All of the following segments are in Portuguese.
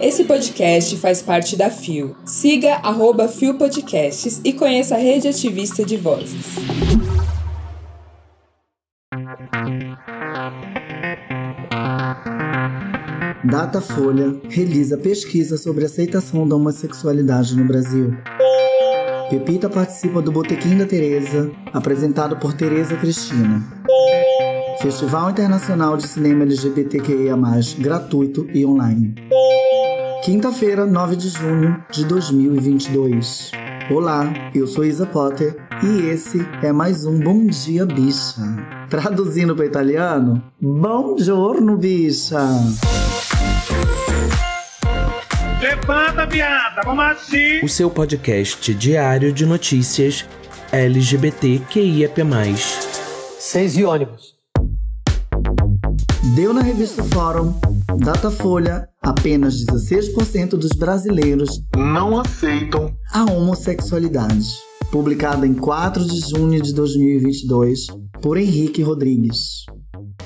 Esse podcast faz parte da FIO. Siga arroba FIO Podcasts e conheça a rede ativista de vozes. Datafolha realiza pesquisa sobre aceitação da homossexualidade no Brasil. Pepita participa do Botequim da Teresa, apresentado por Teresa Cristina. Festival Internacional de Cinema LGBTQIA+, gratuito e online. Quinta-feira, 9 de junho de 2022. Olá, eu sou Isa Potter e esse é mais um Bom Dia Bicha. Traduzindo para italiano, Bom giorno, bicha! Levanta, viada, vamos assim! O seu podcast diário de notícias LGBTQIAP+. Seis e ônibus. Deu na revista Fórum, Datafolha, apenas 16% dos brasileiros não aceitam a homossexualidade. Publicada em 4 de junho de 2022 por Henrique Rodrigues.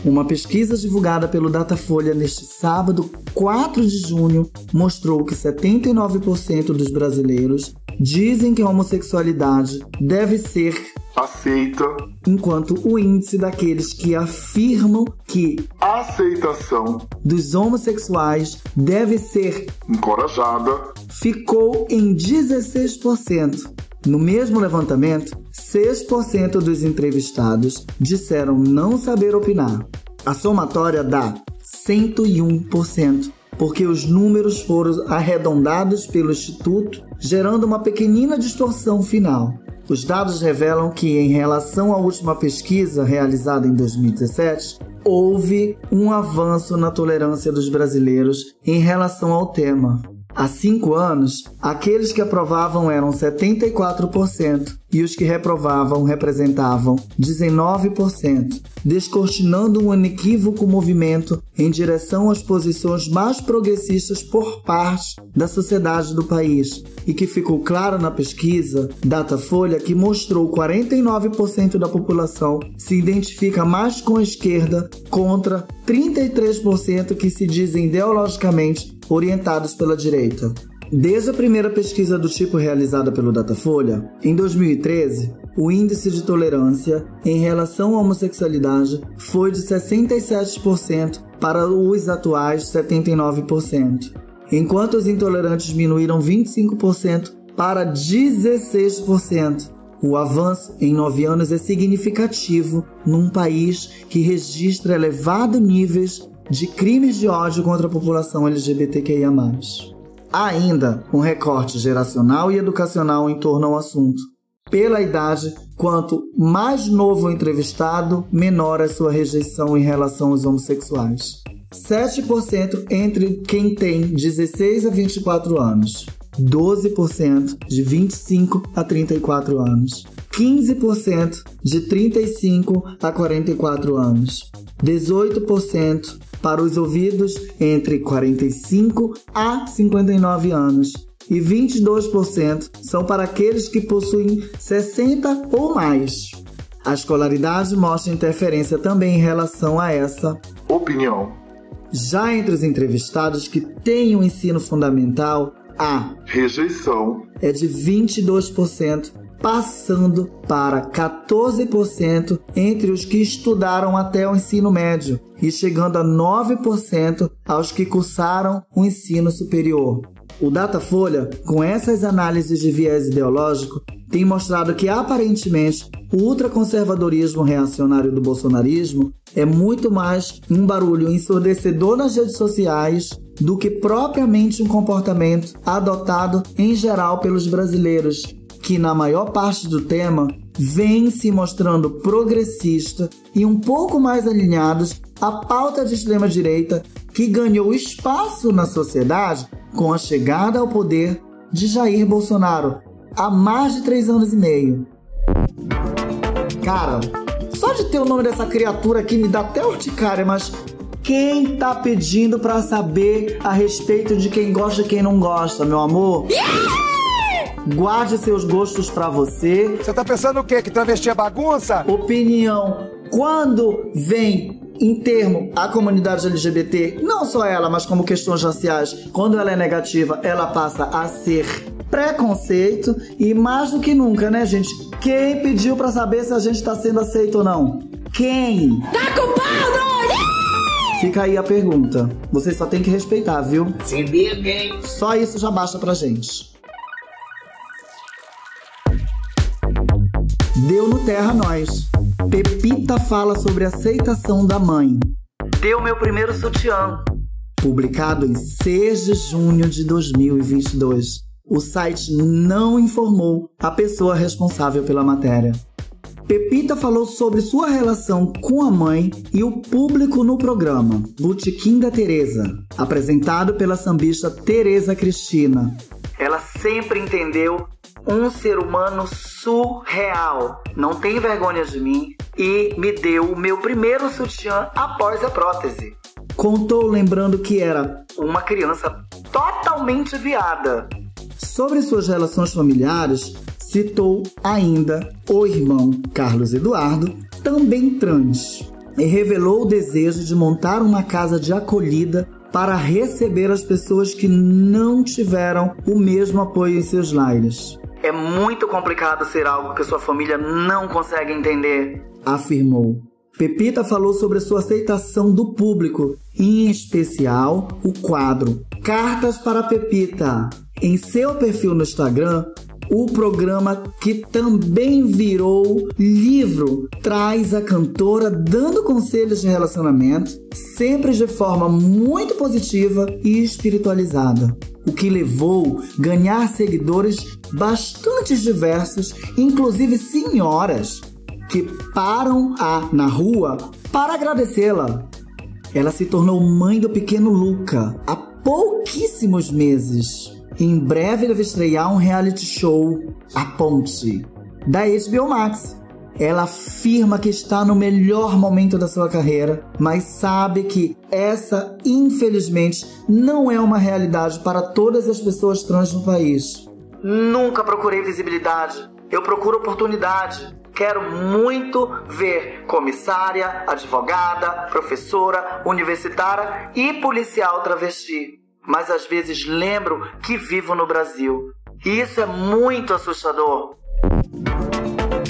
Uma pesquisa divulgada pelo Datafolha neste sábado, 4 de junho, mostrou que 79% dos brasileiros dizem que a homossexualidade deve ser aceita, enquanto o índice daqueles que afirmam que a aceitação dos homossexuais deve ser encorajada ficou em 16%. No mesmo levantamento, 6% dos entrevistados disseram não saber opinar. A somatória dá 101%, porque os números foram arredondados pelo Instituto, gerando uma pequenina distorção final. Os dados revelam que, em relação à última pesquisa realizada em 2017, houve um avanço na tolerância dos brasileiros em relação ao tema. Há cinco anos, aqueles que aprovavam eram 74% e os que reprovavam representavam 19%, descortinando um inequívoco movimento em direção às posições mais progressistas por parte da sociedade do país, e que ficou claro na pesquisa Datafolha que mostrou 49% da população se identifica mais com a esquerda contra 33% que se dizem ideologicamente orientados pela direita. Desde a primeira pesquisa do tipo realizada pelo Datafolha, em 2013, o índice de tolerância em relação à homossexualidade foi de 67% para os atuais 79%, enquanto os intolerantes diminuíram 25% para 16%. O avanço em nove anos é significativo num país que registra elevados níveis de crimes de ódio contra a população LGBTQIA. Ainda um recorte geracional e educacional em torno ao assunto. Pela idade, quanto mais novo o entrevistado, menor é sua rejeição em relação aos homossexuais. 7% entre quem tem 16 a 24 anos, 12% de 25 a 34 anos, 15% de 35 a 44 anos, 18% para os ouvidos entre 45 a 59 anos e 22% são para aqueles que possuem 60 ou mais. A escolaridade mostra interferência também em relação a essa opinião. Já entre os entrevistados que têm o um ensino fundamental, a rejeição é de 22%, passando para 14% entre os que estudaram até o ensino médio e chegando a 9% aos que cursaram o ensino superior. O Datafolha, com essas análises de viés ideológico, tem mostrado que aparentemente o ultraconservadorismo reacionário do bolsonarismo é muito mais um barulho ensurdecedor nas redes sociais do que propriamente um comportamento adotado em geral pelos brasileiros, que na maior parte do tema vem se mostrando progressista e um pouco mais alinhados à pauta de extrema-direita que ganhou espaço na sociedade com a chegada ao poder de Jair Bolsonaro há mais de três anos e meio. Cara, só de ter o nome dessa criatura aqui me dá até urticária, mas quem tá pedindo para saber a respeito de quem gosta e quem não gosta, meu amor? Guarde seus gostos para você. Você tá pensando o quê? Que travesti é bagunça? Opinião. Quando vem em termo a comunidade LGBT, não só ela, mas como questões raciais, quando ela é negativa, ela passa a ser preconceito e mais do que nunca, né, gente? Quem pediu para saber se a gente tá sendo aceito ou não? Quem? Tá culpado! Fica aí a pergunta. Vocês só tem que respeitar, viu? Se bem. Só isso já basta pra gente. Deu no Terra Nós. Pepita fala sobre aceitação da mãe. Deu meu primeiro sutiã. Publicado em 6 de junho de 2022. O site não informou a pessoa responsável pela matéria. Pepita falou sobre sua relação com a mãe e o público no programa Botequim da Teresa, apresentado pela sambista Teresa Cristina. Ela sempre entendeu um ser humano surreal, não tem vergonha de mim e me deu o meu primeiro sutiã após a prótese. Contou lembrando que era uma criança totalmente viada. Sobre suas relações familiares, citou ainda o irmão Carlos Eduardo, também trans, e revelou o desejo de montar uma casa de acolhida para receber as pessoas que não tiveram o mesmo apoio em seus lares. É muito complicado ser algo que sua família não consegue entender, afirmou. Pepita falou sobre sua aceitação do público, em especial o quadro Cartas para Pepita. Em seu perfil no Instagram, o programa que também virou livro traz a cantora dando conselhos de relacionamento, sempre de forma muito positiva e espiritualizada. O que levou ganhar seguidores bastante diversos, inclusive senhoras que param a na rua para agradecê-la. Ela se tornou mãe do pequeno Luca há pouquíssimos meses. Em breve deve estrear um reality show, A Ponte, da HBO Max. Ela afirma que está no melhor momento da sua carreira, mas sabe que essa, infelizmente, não é uma realidade para todas as pessoas trans no país. Nunca procurei visibilidade, eu procuro oportunidade. Quero muito ver comissária, advogada, professora, universitária e policial travesti mas às vezes lembro que vivo no Brasil. E isso é muito assustador.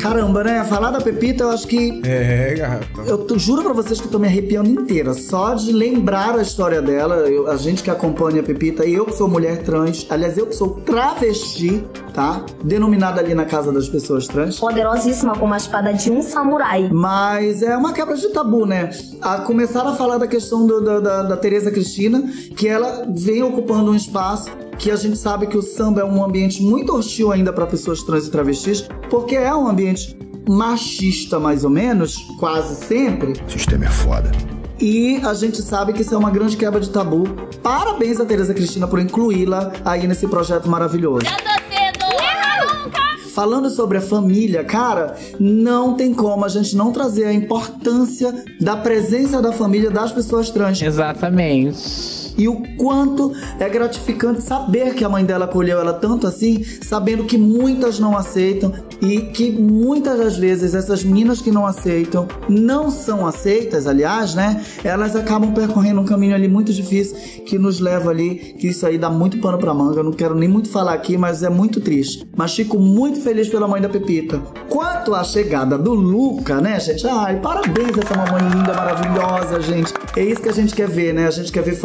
Caramba, né? Falar da Pepita, eu acho que. É, garrafa. Eu juro pra vocês que eu tô me arrepiando inteira. Só de lembrar a história dela, eu, a gente que acompanha a Pepita, e eu que sou mulher trans, aliás, eu que sou travesti, tá? Denominada ali na casa das pessoas trans. Poderosíssima como a espada de um samurai. Mas é uma quebra de tabu, né? A começar a falar da questão do, da, da, da Tereza Cristina, que ela vem ocupando um espaço que a gente sabe que o samba é um ambiente muito hostil ainda para pessoas trans e travestis, porque é um ambiente machista, mais ou menos, quase sempre. O sistema é foda. E a gente sabe que isso é uma grande quebra de tabu. Parabéns a Tereza Cristina por incluí-la aí nesse projeto maravilhoso. Eu tô cedo! Erra nunca! Falando sobre a família, cara, não tem como a gente não trazer a importância da presença da família das pessoas trans. Exatamente e o quanto é gratificante saber que a mãe dela acolheu ela tanto assim, sabendo que muitas não aceitam e que muitas das vezes essas meninas que não aceitam, não são aceitas, aliás, né? Elas acabam percorrendo um caminho ali muito difícil que nos leva ali, que isso aí dá muito pano pra manga. Eu não quero nem muito falar aqui, mas é muito triste. Mas fico muito feliz pela mãe da Pepita. Quanto à chegada do Luca, né, gente? Ai, parabéns essa mamãe linda, maravilhosa, gente. É isso que a gente quer ver, né? A gente quer ver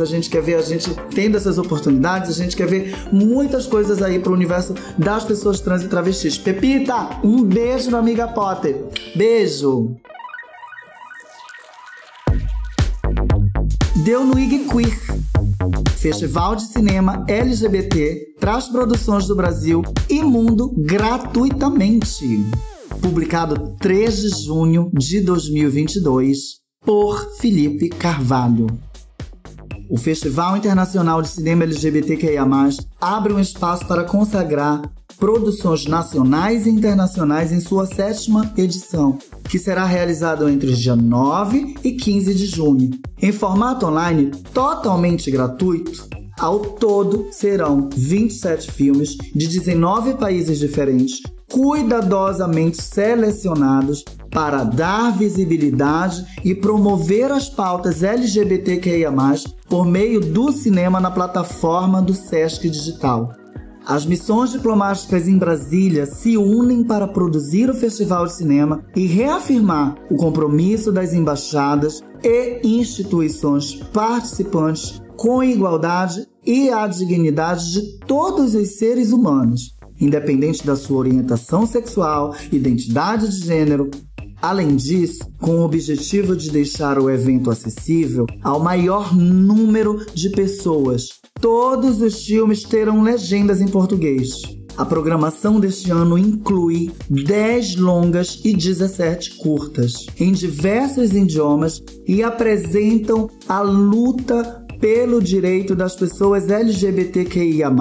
a gente quer ver a gente tendo essas oportunidades, a gente quer ver muitas coisas aí pro universo das pessoas trans e travestis. Pepita, um beijo na amiga Potter. Beijo. Deu no IG Queer. Festival de Cinema LGBT traz produções do Brasil e mundo gratuitamente. Publicado 3 de junho de 2022 por Felipe Carvalho. O Festival Internacional de Cinema LGBTQIA+, abre um espaço para consagrar produções nacionais e internacionais em sua sétima edição, que será realizado entre os dias 9 e 15 de junho. Em formato online totalmente gratuito, ao todo serão 27 filmes de 19 países diferentes, cuidadosamente selecionados para dar visibilidade e promover as pautas LGBTQIA+, por meio do cinema na plataforma do Sesc Digital. As missões diplomáticas em Brasília se unem para produzir o Festival de Cinema e reafirmar o compromisso das embaixadas e instituições participantes com a igualdade e a dignidade de todos os seres humanos, independente da sua orientação sexual, identidade de gênero. Além disso, com o objetivo de deixar o evento acessível ao maior número de pessoas, todos os filmes terão legendas em português. A programação deste ano inclui 10 longas e 17 curtas, em diversos idiomas e apresentam a luta pelo direito das pessoas LGBTQIA,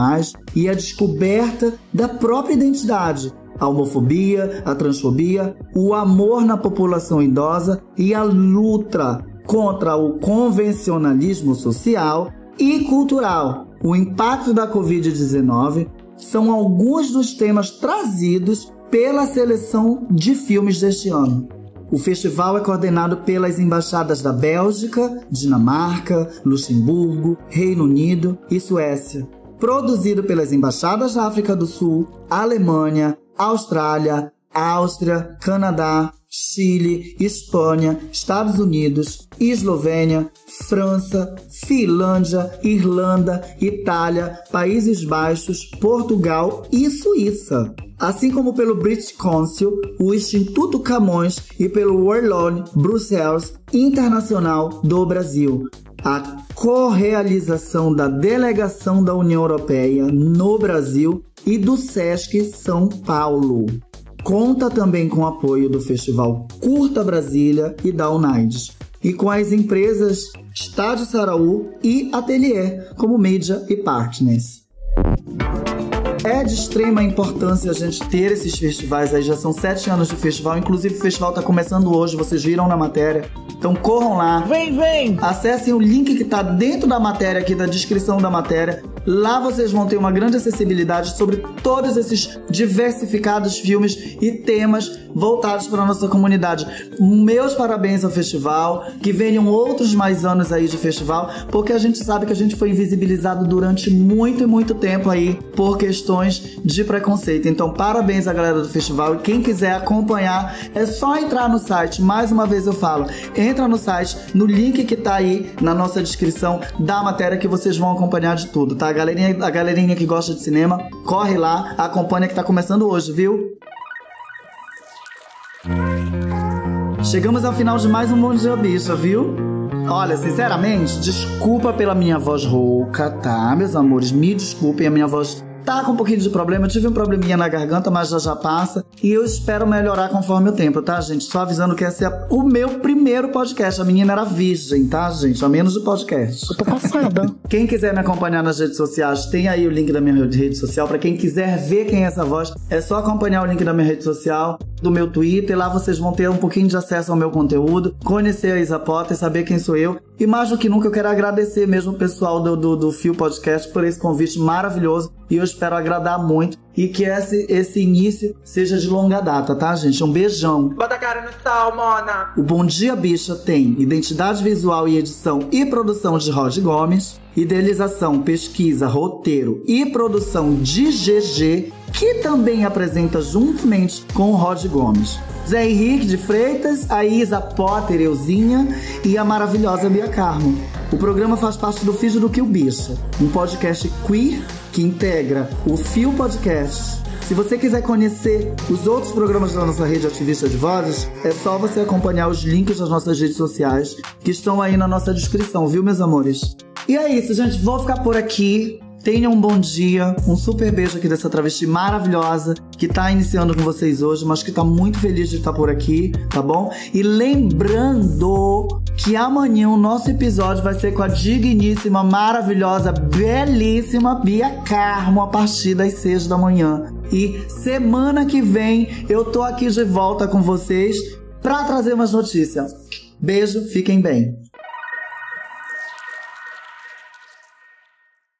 e a descoberta da própria identidade, a homofobia, a transfobia, o amor na população idosa e a luta contra o convencionalismo social e cultural. O impacto da Covid-19 são alguns dos temas trazidos pela seleção de filmes deste ano. O festival é coordenado pelas embaixadas da Bélgica, Dinamarca, Luxemburgo, Reino Unido e Suécia. Produzido pelas embaixadas da África do Sul, Alemanha, Austrália, Áustria, Canadá, Chile, Espanha, Estados Unidos, Eslovênia, França, Finlândia, Irlanda, Itália, Países Baixos, Portugal e Suíça. Assim como pelo British Council, o Instituto Camões e pelo Warlord Bruxelas Internacional do Brasil. A correalização da delegação da União Europeia no Brasil e do SESC São Paulo. Conta também com o apoio do Festival Curta Brasília e da Unides, e com as empresas Estádio Saraú e Atelier como Media e Partners. É de extrema importância a gente ter esses festivais aí. Já são sete anos de festival. Inclusive, o festival está começando hoje. Vocês viram na matéria. Então corram lá. Vem, vem! Acessem o link que está dentro da matéria aqui, da descrição da matéria. Lá vocês vão ter uma grande acessibilidade sobre todos esses diversificados filmes e temas voltados para a nossa comunidade. Meus parabéns ao festival, que venham outros mais anos aí de festival, porque a gente sabe que a gente foi invisibilizado durante muito e muito tempo aí por questões de preconceito. Então, parabéns à galera do festival e quem quiser acompanhar, é só entrar no site. Mais uma vez eu falo, entra no site, no link que tá aí na nossa descrição da matéria que vocês vão acompanhar de tudo, tá? A galerinha, a galerinha que gosta de cinema, corre lá, acompanha que tá começando hoje, viu? Chegamos ao final de mais um Bom Dia Bicha, viu? Olha, sinceramente, desculpa pela minha voz rouca, tá, meus amores? Me desculpem, a minha voz tá com um pouquinho de problema. Eu tive um probleminha na garganta, mas já já passa. E eu espero melhorar conforme o tempo, tá, gente? Só avisando que esse é o meu primeiro podcast. A menina era virgem, tá, gente? A menos de podcast. Eu tô passada. Quem quiser me acompanhar nas redes sociais, tem aí o link da minha rede social. Pra quem quiser ver quem é essa voz, é só acompanhar o link da minha rede social, do meu Twitter. Lá vocês vão ter um pouquinho de acesso ao meu conteúdo, conhecer a Isa Potter, saber quem sou eu. E mais do que nunca, eu quero agradecer mesmo o pessoal do, do, do Fio Podcast por esse convite maravilhoso. E eu espero agradar muito e que esse, esse início seja de longa data, tá, gente? Um beijão. Bota a cara no sol, Mona. O Bom Dia Bicha tem identidade visual e edição e produção de Rod Gomes, idealização, pesquisa, roteiro e produção de GG, que também apresenta juntamente com o Rod Gomes. Zé Henrique de Freitas, a Isa Potter, Euzinha e a maravilhosa Bia Carmo. O programa faz parte do Fijo do Kill Bicha, um podcast queer que integra o Fio Podcast. Se você quiser conhecer os outros programas da nossa rede ativista de vozes, é só você acompanhar os links das nossas redes sociais que estão aí na nossa descrição, viu, meus amores? E é isso, gente. Vou ficar por aqui. Tenha um bom dia, um super beijo aqui dessa travesti maravilhosa que tá iniciando com vocês hoje, mas que tá muito feliz de estar por aqui, tá bom? E lembrando que amanhã o nosso episódio vai ser com a digníssima, maravilhosa, belíssima Bia Carmo a partir das seis da manhã. E semana que vem eu tô aqui de volta com vocês pra trazer umas notícias. Beijo, fiquem bem.